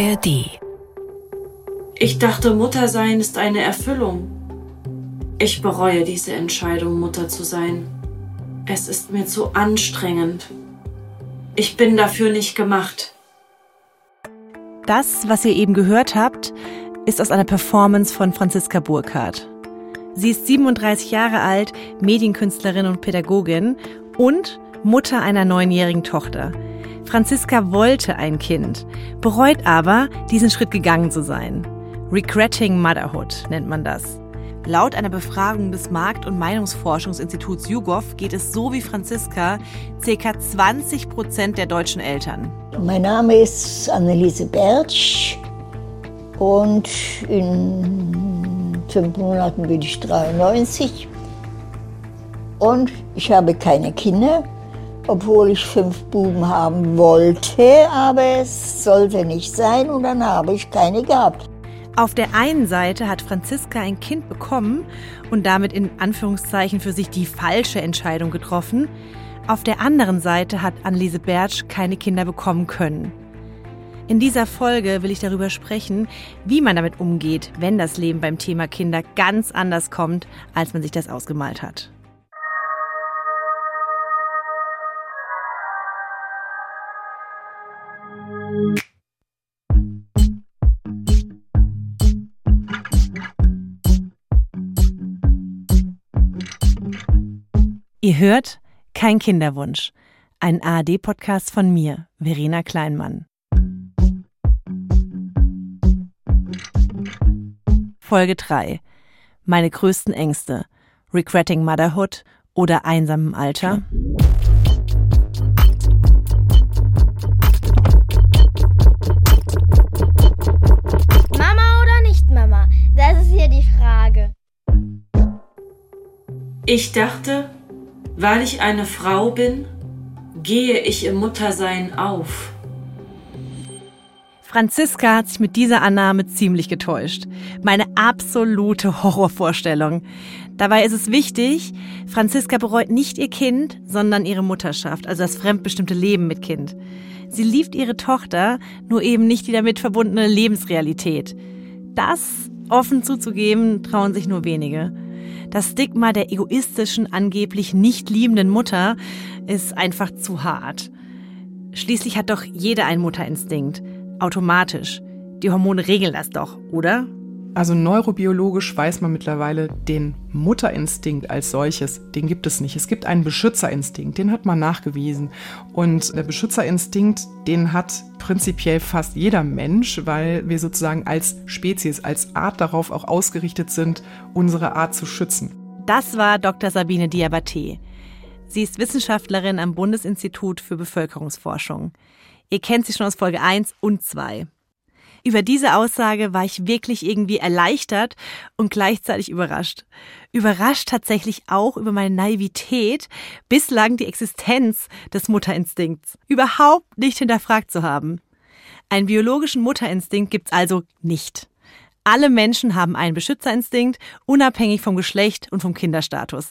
ARD. Ich dachte, Muttersein ist eine Erfüllung. Ich bereue diese Entscheidung, Mutter zu sein. Es ist mir zu anstrengend. Ich bin dafür nicht gemacht. Das, was ihr eben gehört habt, ist aus einer Performance von Franziska Burkhardt. Sie ist 37 Jahre alt, Medienkünstlerin und Pädagogin und Mutter einer neunjährigen Tochter. Franziska wollte ein Kind, bereut aber, diesen Schritt gegangen zu sein. Regretting Motherhood nennt man das. Laut einer Befragung des Markt- und Meinungsforschungsinstituts YouGov geht es so wie Franziska ca. 20 Prozent der deutschen Eltern. Mein Name ist Anneliese Bertsch und in fünf Monaten bin ich 93 und ich habe keine Kinder obwohl ich fünf Buben haben wollte, aber es sollte nicht sein und dann habe ich keine gehabt. Auf der einen Seite hat Franziska ein Kind bekommen und damit in Anführungszeichen für sich die falsche Entscheidung getroffen. Auf der anderen Seite hat Anneliese Bertsch keine Kinder bekommen können. In dieser Folge will ich darüber sprechen, wie man damit umgeht, wenn das Leben beim Thema Kinder ganz anders kommt, als man sich das ausgemalt hat. Ihr hört Kein Kinderwunsch, ein ARD-Podcast von mir, Verena Kleinmann. Folge 3. Meine größten Ängste. Regretting Motherhood oder einsamem Alter. Mama oder nicht Mama? Das ist hier die Frage. Ich dachte, weil ich eine Frau bin, gehe ich im Muttersein auf. Franziska hat sich mit dieser Annahme ziemlich getäuscht. Meine absolute Horrorvorstellung. Dabei ist es wichtig, Franziska bereut nicht ihr Kind, sondern ihre Mutterschaft, also das fremdbestimmte Leben mit Kind. Sie liebt ihre Tochter, nur eben nicht die damit verbundene Lebensrealität. Das offen zuzugeben, trauen sich nur wenige. Das Stigma der egoistischen, angeblich nicht liebenden Mutter ist einfach zu hart. Schließlich hat doch jeder einen Mutterinstinkt. Automatisch. Die Hormone regeln das doch, oder? Also neurobiologisch weiß man mittlerweile, den Mutterinstinkt als solches, den gibt es nicht. Es gibt einen Beschützerinstinkt, den hat man nachgewiesen. Und der Beschützerinstinkt, den hat prinzipiell fast jeder Mensch, weil wir sozusagen als Spezies, als Art darauf auch ausgerichtet sind, unsere Art zu schützen. Das war Dr. Sabine Diabaté. Sie ist Wissenschaftlerin am Bundesinstitut für Bevölkerungsforschung. Ihr kennt sie schon aus Folge 1 und 2. Über diese Aussage war ich wirklich irgendwie erleichtert und gleichzeitig überrascht. Überrascht tatsächlich auch über meine Naivität, bislang die Existenz des Mutterinstinkts überhaupt nicht hinterfragt zu haben. Einen biologischen Mutterinstinkt gibt's also nicht. Alle Menschen haben einen Beschützerinstinkt, unabhängig vom Geschlecht und vom Kinderstatus.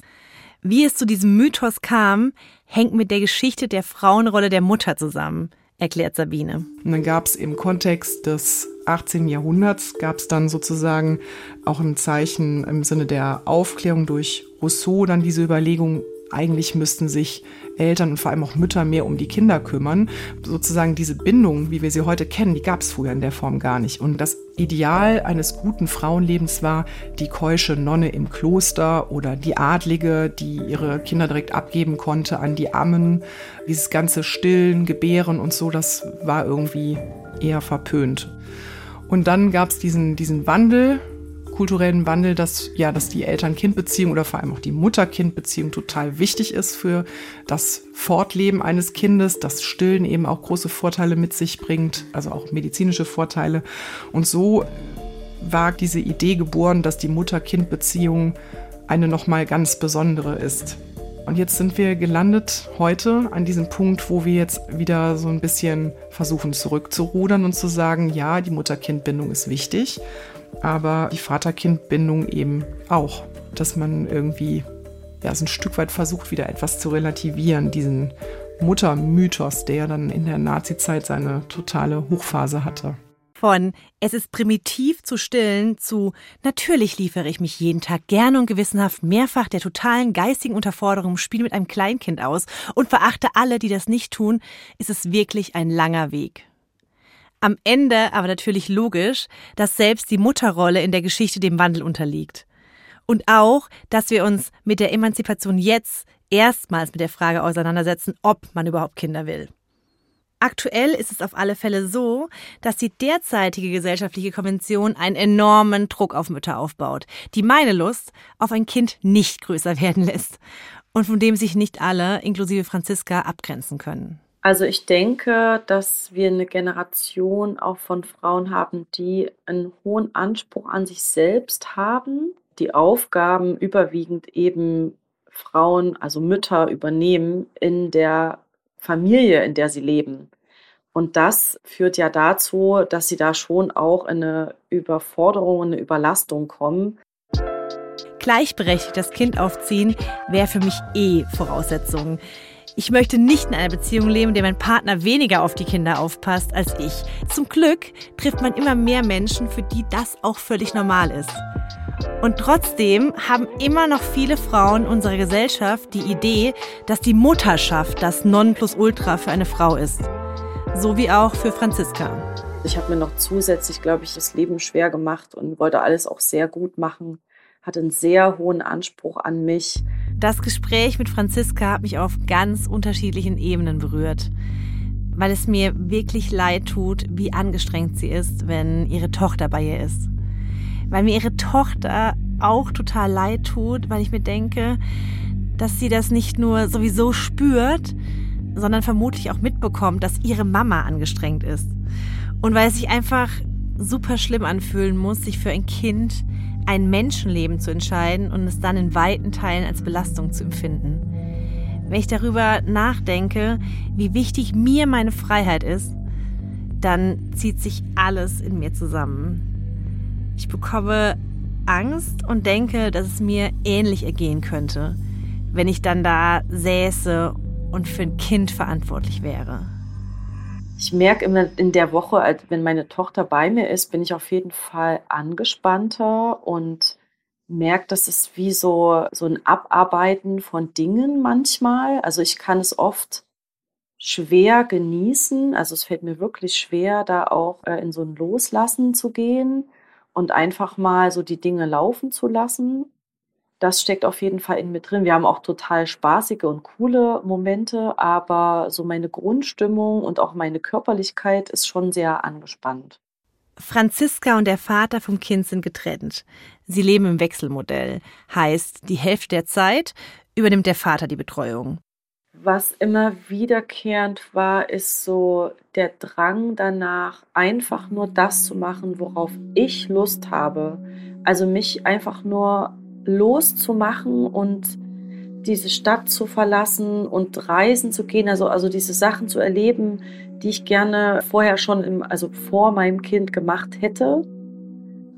Wie es zu diesem Mythos kam, hängt mit der Geschichte der Frauenrolle der Mutter zusammen erklärt Sabine. Und dann gab es im Kontext des 18. Jahrhunderts, gab es dann sozusagen auch ein Zeichen im Sinne der Aufklärung durch Rousseau, dann diese Überlegung, eigentlich müssten sich Eltern und vor allem auch Mütter mehr um die Kinder kümmern. Sozusagen diese Bindung, wie wir sie heute kennen, die gab es früher in der Form gar nicht. Und das Ideal eines guten Frauenlebens war die keusche Nonne im Kloster oder die Adlige, die ihre Kinder direkt abgeben konnte an die Ammen. Dieses ganze Stillen, Gebären und so, das war irgendwie eher verpönt. Und dann gab es diesen, diesen Wandel kulturellen Wandel, dass ja, dass die Eltern-Kind-Beziehung oder vor allem auch die Mutter-Kind-Beziehung total wichtig ist für das Fortleben eines Kindes, dass Stillen eben auch große Vorteile mit sich bringt, also auch medizinische Vorteile. Und so war diese Idee geboren, dass die Mutter-Kind-Beziehung eine nochmal ganz besondere ist. Und jetzt sind wir gelandet heute an diesem Punkt, wo wir jetzt wieder so ein bisschen versuchen zurückzurudern und zu sagen, ja, die Mutter-Kind-Bindung ist wichtig, aber die Vater-Kind-Bindung eben auch, dass man irgendwie ja, so ein Stück weit versucht, wieder etwas zu relativieren, diesen Muttermythos, der dann in der Nazi-Zeit seine totale Hochphase hatte. Von es ist primitiv zu stillen zu natürlich liefere ich mich jeden Tag gerne und gewissenhaft mehrfach der totalen geistigen Unterforderung im Spiel mit einem Kleinkind aus und verachte alle, die das nicht tun, ist es wirklich ein langer Weg. Am Ende aber natürlich logisch, dass selbst die Mutterrolle in der Geschichte dem Wandel unterliegt. Und auch, dass wir uns mit der Emanzipation jetzt erstmals mit der Frage auseinandersetzen, ob man überhaupt Kinder will. Aktuell ist es auf alle Fälle so, dass die derzeitige gesellschaftliche Konvention einen enormen Druck auf Mütter aufbaut, die meine Lust auf ein Kind nicht größer werden lässt und von dem sich nicht alle, inklusive Franziska, abgrenzen können. Also ich denke, dass wir eine Generation auch von Frauen haben, die einen hohen Anspruch an sich selbst haben, die Aufgaben überwiegend eben Frauen, also Mütter übernehmen in der Familie, in der sie leben. Und das führt ja dazu, dass sie da schon auch in eine Überforderung, eine Überlastung kommen. Gleichberechtigt das Kind aufziehen wäre für mich eh Voraussetzung. Ich möchte nicht in einer Beziehung leben, in der mein Partner weniger auf die Kinder aufpasst als ich. Zum Glück trifft man immer mehr Menschen, für die das auch völlig normal ist. Und trotzdem haben immer noch viele Frauen unserer Gesellschaft die Idee, dass die Mutterschaft das Nonplusultra für eine Frau ist. So wie auch für Franziska. Ich habe mir noch zusätzlich, glaube ich, das Leben schwer gemacht und wollte alles auch sehr gut machen. Hatte einen sehr hohen Anspruch an mich. Das Gespräch mit Franziska hat mich auf ganz unterschiedlichen Ebenen berührt, weil es mir wirklich leid tut, wie angestrengt sie ist, wenn ihre Tochter bei ihr ist weil mir ihre Tochter auch total leid tut, weil ich mir denke, dass sie das nicht nur sowieso spürt, sondern vermutlich auch mitbekommt, dass ihre Mama angestrengt ist. Und weil es sich einfach super schlimm anfühlen muss, sich für ein Kind ein Menschenleben zu entscheiden und es dann in weiten Teilen als Belastung zu empfinden. Wenn ich darüber nachdenke, wie wichtig mir meine Freiheit ist, dann zieht sich alles in mir zusammen. Ich bekomme Angst und denke, dass es mir ähnlich ergehen könnte, wenn ich dann da säße und für ein Kind verantwortlich wäre. Ich merke immer in der Woche, wenn meine Tochter bei mir ist, bin ich auf jeden Fall angespannter und merke, dass es wie so, so ein Abarbeiten von Dingen manchmal. Also ich kann es oft schwer genießen. Also es fällt mir wirklich schwer, da auch äh, in so ein Loslassen zu gehen und einfach mal so die Dinge laufen zu lassen. Das steckt auf jeden Fall in mir drin. Wir haben auch total spaßige und coole Momente, aber so meine Grundstimmung und auch meine Körperlichkeit ist schon sehr angespannt. Franziska und der Vater vom Kind sind getrennt. Sie leben im Wechselmodell. Heißt, die Hälfte der Zeit übernimmt der Vater die Betreuung. Was immer wiederkehrend war, ist so der Drang danach, einfach nur das zu machen, worauf ich Lust habe. Also mich einfach nur loszumachen und diese Stadt zu verlassen und reisen zu gehen, also, also diese Sachen zu erleben, die ich gerne vorher schon im, also vor meinem Kind gemacht hätte.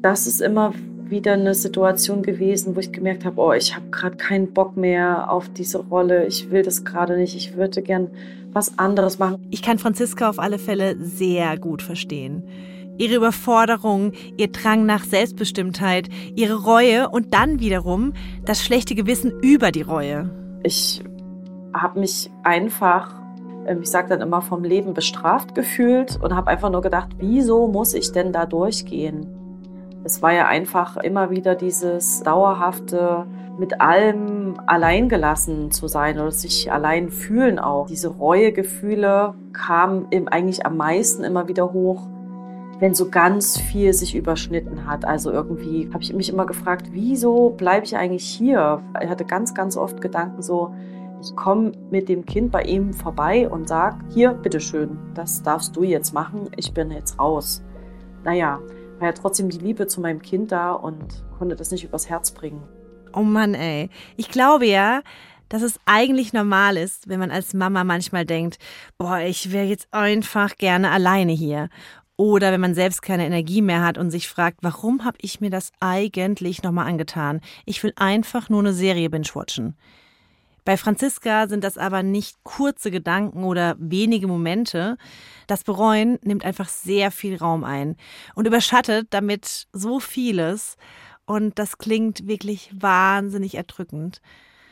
Das ist immer wieder eine Situation gewesen, wo ich gemerkt habe, oh, ich habe gerade keinen Bock mehr auf diese Rolle, ich will das gerade nicht, ich würde gern was anderes machen. Ich kann Franziska auf alle Fälle sehr gut verstehen. Ihre Überforderung, ihr Drang nach Selbstbestimmtheit, ihre Reue und dann wiederum das schlechte Gewissen über die Reue. Ich habe mich einfach, ähm, ich sage dann immer, vom Leben bestraft gefühlt und habe einfach nur gedacht, wieso muss ich denn da durchgehen? Es war ja einfach immer wieder dieses dauerhafte mit allem alleingelassen zu sein oder sich allein fühlen auch. Diese Reuegefühle kamen eigentlich am meisten immer wieder hoch, wenn so ganz viel sich überschnitten hat. Also irgendwie habe ich mich immer gefragt, wieso bleibe ich eigentlich hier? Ich hatte ganz, ganz oft Gedanken so, ich komme mit dem Kind bei ihm vorbei und sage, hier, bitteschön, das darfst du jetzt machen, ich bin jetzt raus. Naja, war ja trotzdem die Liebe zu meinem Kind da und konnte das nicht übers Herz bringen. Oh Mann, ey. Ich glaube ja, dass es eigentlich normal ist, wenn man als Mama manchmal denkt, boah, ich wäre jetzt einfach gerne alleine hier. Oder wenn man selbst keine Energie mehr hat und sich fragt, warum habe ich mir das eigentlich nochmal angetan? Ich will einfach nur eine Serie binge-watchen. Bei Franziska sind das aber nicht kurze Gedanken oder wenige Momente. Das Bereuen nimmt einfach sehr viel Raum ein und überschattet damit so vieles. Und das klingt wirklich wahnsinnig erdrückend.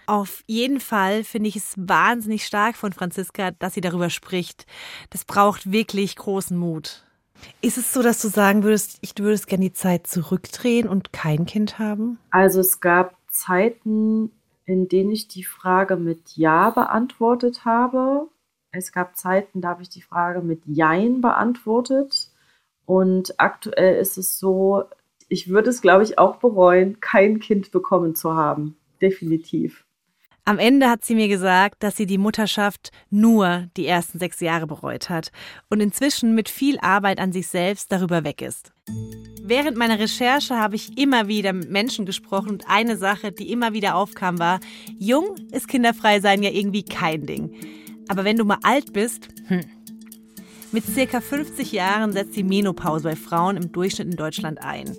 Auf jeden Fall finde ich es wahnsinnig stark von Franziska, dass sie darüber spricht. Das braucht wirklich großen Mut. Ist es so, dass du sagen würdest, ich würdest gerne die Zeit zurückdrehen und kein Kind haben? Also es gab Zeiten, in denen ich die Frage mit Ja beantwortet habe. Es gab Zeiten, da habe ich die Frage mit Jein beantwortet. Und aktuell ist es so, ich würde es, glaube ich, auch bereuen, kein Kind bekommen zu haben. Definitiv. Am Ende hat sie mir gesagt, dass sie die Mutterschaft nur die ersten sechs Jahre bereut hat und inzwischen mit viel Arbeit an sich selbst darüber weg ist. Während meiner Recherche habe ich immer wieder mit Menschen gesprochen und eine Sache, die immer wieder aufkam, war, jung ist kinderfrei sein ja irgendwie kein Ding. Aber wenn du mal alt bist, hm. Mit circa 50 Jahren setzt die Menopause bei Frauen im Durchschnitt in Deutschland ein.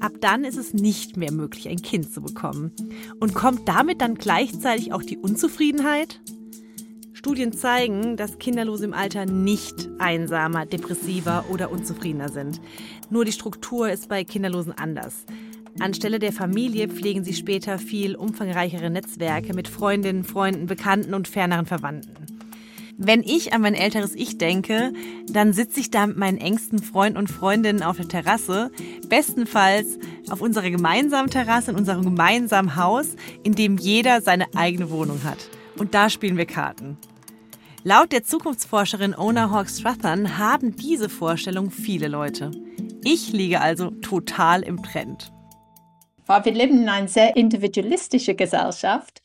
Ab dann ist es nicht mehr möglich, ein Kind zu bekommen. Und kommt damit dann gleichzeitig auch die Unzufriedenheit? Studien zeigen, dass Kinderlose im Alter nicht einsamer, depressiver oder unzufriedener sind. Nur die Struktur ist bei Kinderlosen anders. Anstelle der Familie pflegen sie später viel umfangreichere Netzwerke mit Freundinnen, Freunden, Bekannten und ferneren Verwandten. Wenn ich an mein älteres Ich denke, dann sitze ich da mit meinen engsten Freunden und Freundinnen auf der Terrasse, bestenfalls auf unserer gemeinsamen Terrasse in unserem gemeinsamen Haus, in dem jeder seine eigene Wohnung hat. Und da spielen wir Karten. Laut der Zukunftsforscherin Ona Hawk Strathern haben diese Vorstellung viele Leute. Ich liege also total im Trend. Wir leben in einer sehr individualistischen Gesellschaft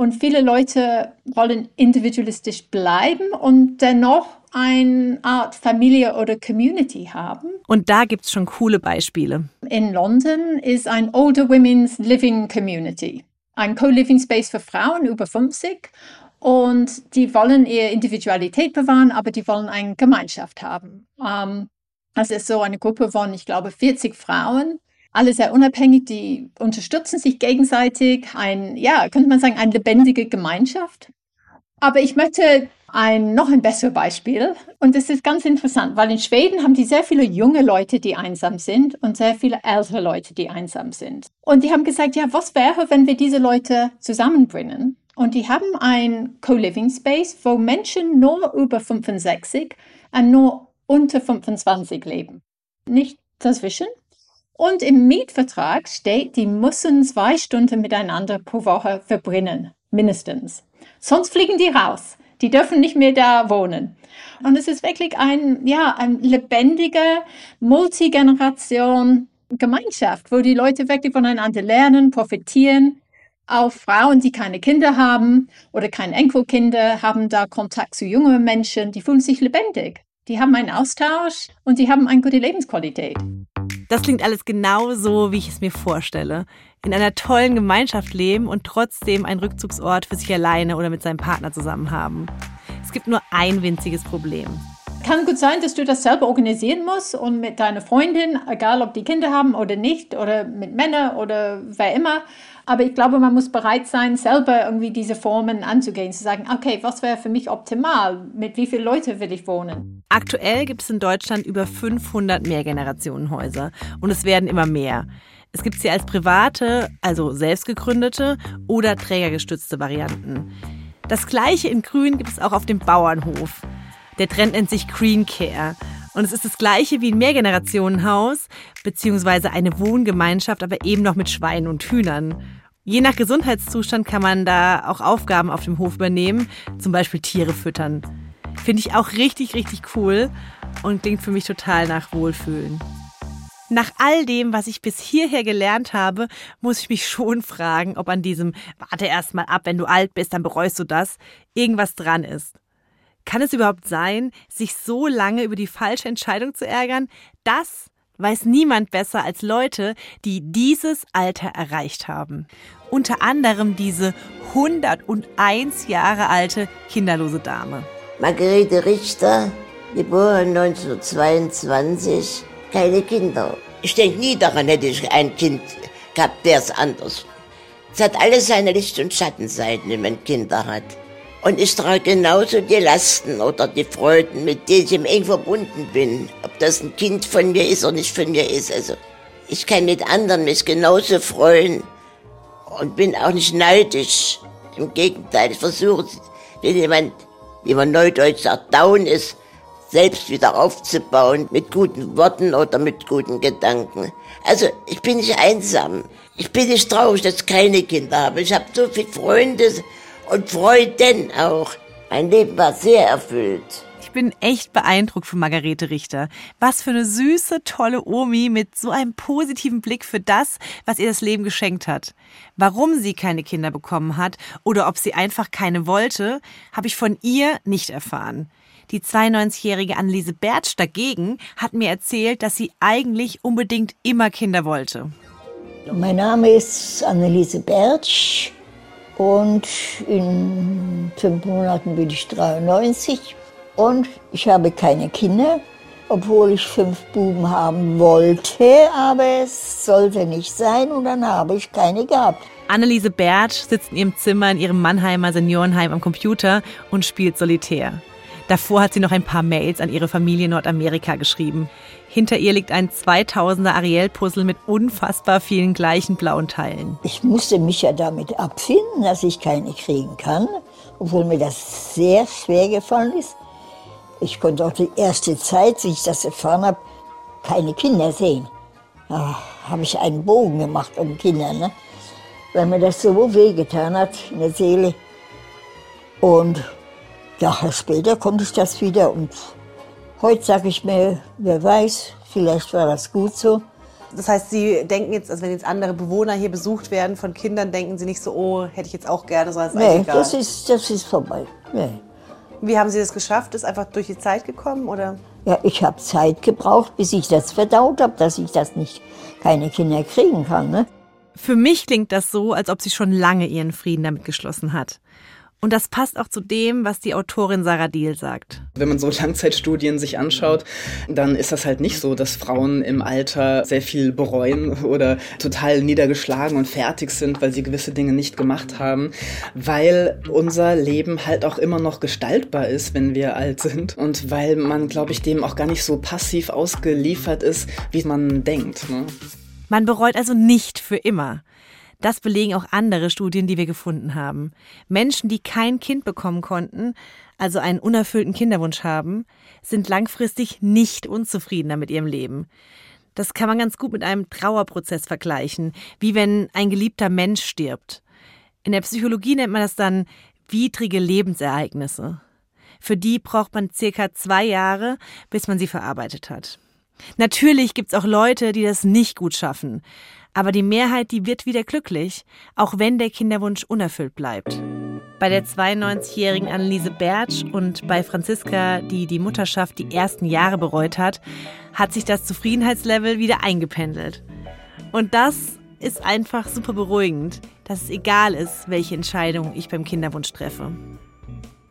und viele Leute wollen individualistisch bleiben und dennoch eine Art Familie oder Community haben. Und da gibt es schon coole Beispiele. In London ist ein Older Women's Living Community, ein Co-Living Space für Frauen über 50. Und die wollen ihre Individualität bewahren, aber die wollen eine Gemeinschaft haben. Ähm, das ist so eine Gruppe von, ich glaube, 40 Frauen, alle sehr unabhängig, die unterstützen sich gegenseitig. Ein, ja, könnte man sagen, eine lebendige Gemeinschaft. Aber ich möchte ein noch ein besseres Beispiel. Und das ist ganz interessant, weil in Schweden haben die sehr viele junge Leute, die einsam sind und sehr viele ältere Leute, die einsam sind. Und die haben gesagt, ja, was wäre, wenn wir diese Leute zusammenbringen? Und die haben ein Co-Living Space, wo Menschen nur über 65 und nur unter 25 leben. Nicht dazwischen. Und im Mietvertrag steht, die müssen zwei Stunden miteinander pro Woche verbringen, mindestens. Sonst fliegen die raus. Die dürfen nicht mehr da wohnen. Und es ist wirklich ein, ja, ein lebendige Multigeneration Gemeinschaft, wo die Leute wirklich voneinander lernen, profitieren. Auch Frauen, die keine Kinder haben oder keine Enkelkinder, haben da Kontakt zu jungen Menschen, die fühlen sich lebendig. Die haben einen Austausch und die haben eine gute Lebensqualität. Das klingt alles genau so, wie ich es mir vorstelle. In einer tollen Gemeinschaft leben und trotzdem einen Rückzugsort für sich alleine oder mit seinem Partner zusammen haben. Es gibt nur ein winziges Problem. Kann gut sein, dass du das selber organisieren musst und mit deiner Freundin, egal ob die Kinder haben oder nicht, oder mit Männern oder wer immer. Aber ich glaube, man muss bereit sein, selber irgendwie diese Formen anzugehen, zu sagen, okay, was wäre für mich optimal? Mit wie vielen Leuten will ich wohnen? Aktuell gibt es in Deutschland über 500 Mehrgenerationenhäuser und es werden immer mehr. Es gibt sie als private, also selbstgegründete oder trägergestützte Varianten. Das gleiche in Grün gibt es auch auf dem Bauernhof. Der Trend nennt sich Green Care. Und es ist das gleiche wie ein Mehrgenerationenhaus, beziehungsweise eine Wohngemeinschaft, aber eben noch mit Schweinen und Hühnern. Je nach Gesundheitszustand kann man da auch Aufgaben auf dem Hof übernehmen, zum Beispiel Tiere füttern. Finde ich auch richtig, richtig cool und klingt für mich total nach Wohlfühlen. Nach all dem, was ich bis hierher gelernt habe, muss ich mich schon fragen, ob an diesem Warte erst mal ab, wenn du alt bist, dann bereust du das, irgendwas dran ist. Kann es überhaupt sein, sich so lange über die falsche Entscheidung zu ärgern? Das weiß niemand besser als Leute, die dieses Alter erreicht haben. Unter anderem diese 101 Jahre alte kinderlose Dame. Margarete Richter, geboren 1922, keine Kinder. Ich denke nie daran, hätte ich ein Kind gehabt, wäre es anders. Es hat alles seine Licht- und Schattenseiten, wenn man Kinder hat. Und ich trage genauso die Lasten oder die Freuden, mit denen ich eng verbunden bin. Ob das ein Kind von mir ist oder nicht von mir ist. Also ich kann mit anderen mich genauso freuen und bin auch nicht neidisch. Im Gegenteil, ich versuche, wenn jemand, wie man neudeutsch sagt, down ist, selbst wieder aufzubauen mit guten Worten oder mit guten Gedanken. Also ich bin nicht einsam. Ich bin nicht traurig, dass ich keine Kinder habe. Ich habe so viele Freunde und Freuden auch. Mein Leben war sehr erfüllt. Ich bin echt beeindruckt von Margarete Richter. Was für eine süße, tolle Omi mit so einem positiven Blick für das, was ihr das Leben geschenkt hat. Warum sie keine Kinder bekommen hat oder ob sie einfach keine wollte, habe ich von ihr nicht erfahren. Die 92-jährige Anneliese Bertsch dagegen hat mir erzählt, dass sie eigentlich unbedingt immer Kinder wollte. Mein Name ist Anneliese Bertsch und in fünf Monaten bin ich 93 und ich habe keine Kinder, obwohl ich fünf Buben haben wollte, aber es sollte nicht sein und dann habe ich keine gehabt. Anneliese Bertsch sitzt in ihrem Zimmer in ihrem Mannheimer Seniorenheim am Computer und spielt Solitär. Davor hat sie noch ein paar Mails an ihre Familie in Nordamerika geschrieben. Hinter ihr liegt ein 2000er Ariel-Puzzle mit unfassbar vielen gleichen blauen Teilen. Ich musste mich ja damit abfinden, dass ich keine kriegen kann, obwohl mir das sehr schwer gefallen ist. Ich konnte auch die erste Zeit, wie ich das erfahren habe, keine Kinder sehen. Da habe ich einen Bogen gemacht um Kinder, ne? weil mir das so wehgetan hat in der Seele. Und Jahre später konnte ich das wieder und heute sage ich mir, wer weiß, vielleicht war das gut so. Das heißt, Sie denken jetzt, also wenn jetzt andere Bewohner hier besucht werden von Kindern, denken Sie nicht so, oh, hätte ich jetzt auch gerne, sondern es ist nee, egal. Das ist, das ist vorbei. Nee. Wie haben Sie das geschafft? Ist einfach durch die Zeit gekommen oder? Ja, ich habe Zeit gebraucht, bis ich das verdaut habe, dass ich das nicht keine Kinder kriegen kann. Ne? Für mich klingt das so, als ob sie schon lange ihren Frieden damit geschlossen hat. Und das passt auch zu dem, was die Autorin Sarah Diel sagt. Wenn man so Langzeitstudien sich anschaut, dann ist das halt nicht so, dass Frauen im Alter sehr viel bereuen oder total niedergeschlagen und fertig sind, weil sie gewisse Dinge nicht gemacht haben, weil unser Leben halt auch immer noch gestaltbar ist, wenn wir alt sind und weil man, glaube ich, dem auch gar nicht so passiv ausgeliefert ist, wie man denkt. Ne? Man bereut also nicht für immer. Das belegen auch andere Studien, die wir gefunden haben. Menschen, die kein Kind bekommen konnten, also einen unerfüllten Kinderwunsch haben, sind langfristig nicht unzufriedener mit ihrem Leben. Das kann man ganz gut mit einem Trauerprozess vergleichen, wie wenn ein geliebter Mensch stirbt. In der Psychologie nennt man das dann widrige Lebensereignisse. Für die braucht man circa zwei Jahre, bis man sie verarbeitet hat. Natürlich gibt's auch Leute, die das nicht gut schaffen. Aber die Mehrheit, die wird wieder glücklich, auch wenn der Kinderwunsch unerfüllt bleibt. Bei der 92-jährigen Anneliese Bertsch und bei Franziska, die die Mutterschaft die ersten Jahre bereut hat, hat sich das Zufriedenheitslevel wieder eingependelt. Und das ist einfach super beruhigend, dass es egal ist, welche Entscheidung ich beim Kinderwunsch treffe.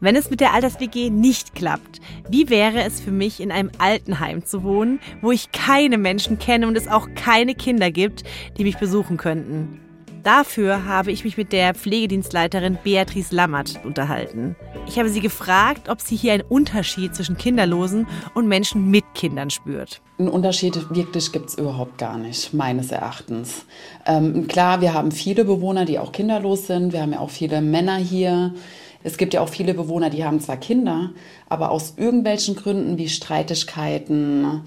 Wenn es mit der Alters-WG nicht klappt, wie wäre es für mich, in einem Altenheim zu wohnen, wo ich keine Menschen kenne und es auch keine Kinder gibt, die mich besuchen könnten? Dafür habe ich mich mit der Pflegedienstleiterin Beatrice Lammert unterhalten. Ich habe sie gefragt, ob sie hier einen Unterschied zwischen Kinderlosen und Menschen mit Kindern spürt. Einen Unterschied wirklich gibt es überhaupt gar nicht, meines Erachtens. Ähm, klar, wir haben viele Bewohner, die auch kinderlos sind. Wir haben ja auch viele Männer hier. Es gibt ja auch viele Bewohner, die haben zwar Kinder, aber aus irgendwelchen Gründen wie Streitigkeiten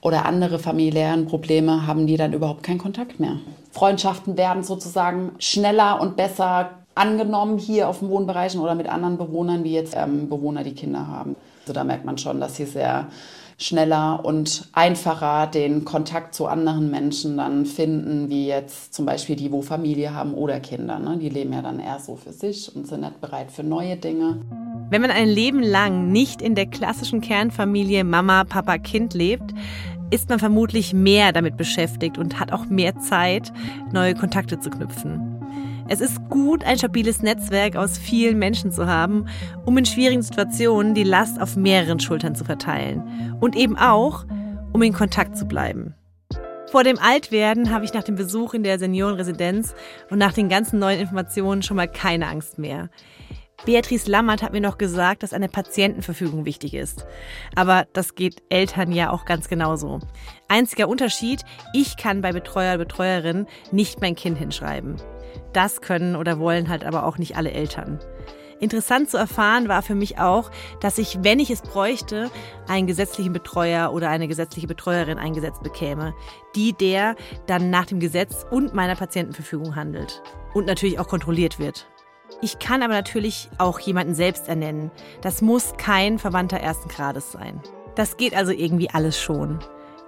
oder andere familiären Probleme haben die dann überhaupt keinen Kontakt mehr. Freundschaften werden sozusagen schneller und besser angenommen hier auf den Wohnbereichen oder mit anderen Bewohnern, wie jetzt ähm, Bewohner, die Kinder haben. Also da merkt man schon, dass hier sehr schneller und einfacher den Kontakt zu anderen Menschen dann finden, wie jetzt zum Beispiel die, wo Familie haben oder Kinder. Ne? Die leben ja dann eher so für sich und sind nicht bereit für neue Dinge. Wenn man ein Leben lang nicht in der klassischen Kernfamilie Mama, Papa, Kind lebt, ist man vermutlich mehr damit beschäftigt und hat auch mehr Zeit, neue Kontakte zu knüpfen. Es ist gut, ein stabiles Netzwerk aus vielen Menschen zu haben, um in schwierigen Situationen die Last auf mehreren Schultern zu verteilen. Und eben auch, um in Kontakt zu bleiben. Vor dem Altwerden habe ich nach dem Besuch in der Seniorenresidenz und nach den ganzen neuen Informationen schon mal keine Angst mehr. Beatrice Lammert hat mir noch gesagt, dass eine Patientenverfügung wichtig ist. Aber das geht Eltern ja auch ganz genauso. Einziger Unterschied, ich kann bei Betreuer Betreuerin nicht mein Kind hinschreiben. Das können oder wollen halt aber auch nicht alle Eltern. Interessant zu erfahren war für mich auch, dass ich, wenn ich es bräuchte, einen gesetzlichen Betreuer oder eine gesetzliche Betreuerin eingesetzt bekäme, die der dann nach dem Gesetz und meiner Patientenverfügung handelt und natürlich auch kontrolliert wird. Ich kann aber natürlich auch jemanden selbst ernennen. Das muss kein Verwandter ersten Grades sein. Das geht also irgendwie alles schon.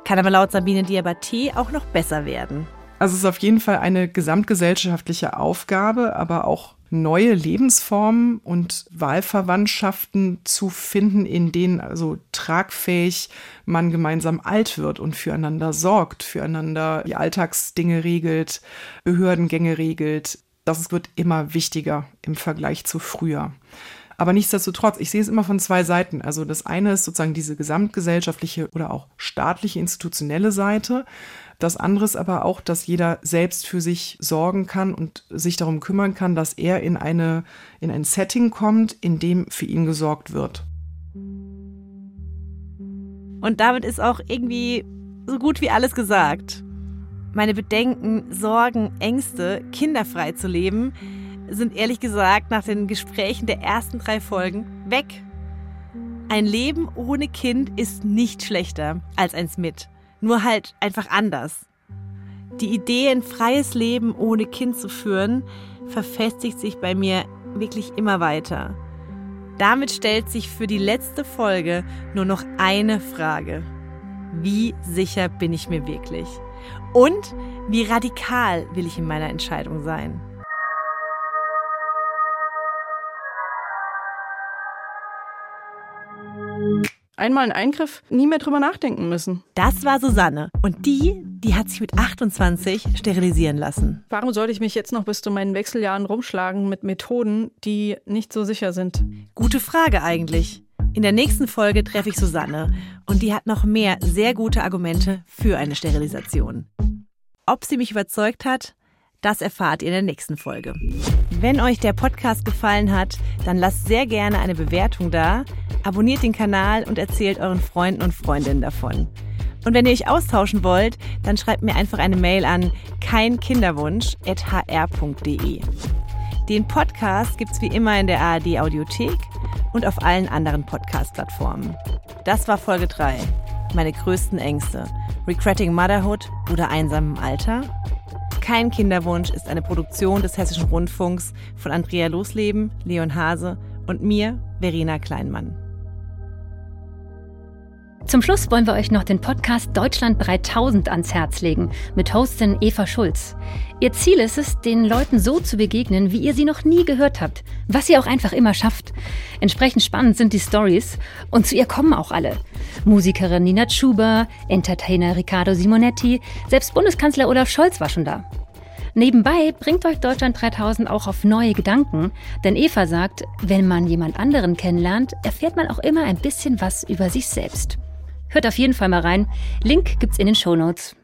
Kann aber laut Sabine Diabaté auch noch besser werden. Also es ist auf jeden Fall eine gesamtgesellschaftliche Aufgabe, aber auch neue Lebensformen und Wahlverwandtschaften zu finden, in denen also tragfähig man gemeinsam alt wird und füreinander sorgt, füreinander die Alltagsdinge regelt, Behördengänge regelt. Das wird immer wichtiger im Vergleich zu früher. Aber nichtsdestotrotz, ich sehe es immer von zwei Seiten. Also das eine ist sozusagen diese gesamtgesellschaftliche oder auch staatliche institutionelle Seite. Das andere ist aber auch, dass jeder selbst für sich sorgen kann und sich darum kümmern kann, dass er in, eine, in ein Setting kommt, in dem für ihn gesorgt wird. Und damit ist auch irgendwie so gut wie alles gesagt. Meine Bedenken, Sorgen, Ängste, kinderfrei zu leben, sind ehrlich gesagt nach den Gesprächen der ersten drei Folgen weg. Ein Leben ohne Kind ist nicht schlechter als eins mit nur halt einfach anders. Die Idee, ein freies Leben ohne Kind zu führen, verfestigt sich bei mir wirklich immer weiter. Damit stellt sich für die letzte Folge nur noch eine Frage. Wie sicher bin ich mir wirklich? Und wie radikal will ich in meiner Entscheidung sein? Einmal einen Eingriff, nie mehr drüber nachdenken müssen. Das war Susanne. Und die, die hat sich mit 28 sterilisieren lassen. Warum sollte ich mich jetzt noch bis zu meinen Wechseljahren rumschlagen mit Methoden, die nicht so sicher sind? Gute Frage eigentlich. In der nächsten Folge treffe ich Susanne und die hat noch mehr sehr gute Argumente für eine Sterilisation. Ob sie mich überzeugt hat, das erfahrt ihr in der nächsten Folge. Wenn euch der Podcast gefallen hat, dann lasst sehr gerne eine Bewertung da, abonniert den Kanal und erzählt euren Freunden und Freundinnen davon. Und wenn ihr euch austauschen wollt, dann schreibt mir einfach eine Mail an keinkinderwunsch.hr.de. Den Podcast gibt's wie immer in der ARD Audiothek und auf allen anderen Podcast-Plattformen. Das war Folge 3. Meine größten Ängste. Regretting Motherhood oder einsam im Alter? Kein Kinderwunsch ist eine Produktion des Hessischen Rundfunks von Andrea Losleben, Leon Hase und mir, Verena Kleinmann. Zum Schluss wollen wir euch noch den Podcast Deutschland 3000 ans Herz legen mit Hostin Eva Schulz. Ihr Ziel ist es, den Leuten so zu begegnen, wie ihr sie noch nie gehört habt, was ihr auch einfach immer schafft. Entsprechend spannend sind die Stories und zu ihr kommen auch alle. Musikerin Nina Schuber, Entertainer Riccardo Simonetti, selbst Bundeskanzler Olaf Scholz war schon da. Nebenbei bringt euch Deutschland 3000 auch auf neue Gedanken, denn Eva sagt, wenn man jemand anderen kennenlernt, erfährt man auch immer ein bisschen was über sich selbst. Hört auf jeden Fall mal rein. Link gibt's in den Show Notes.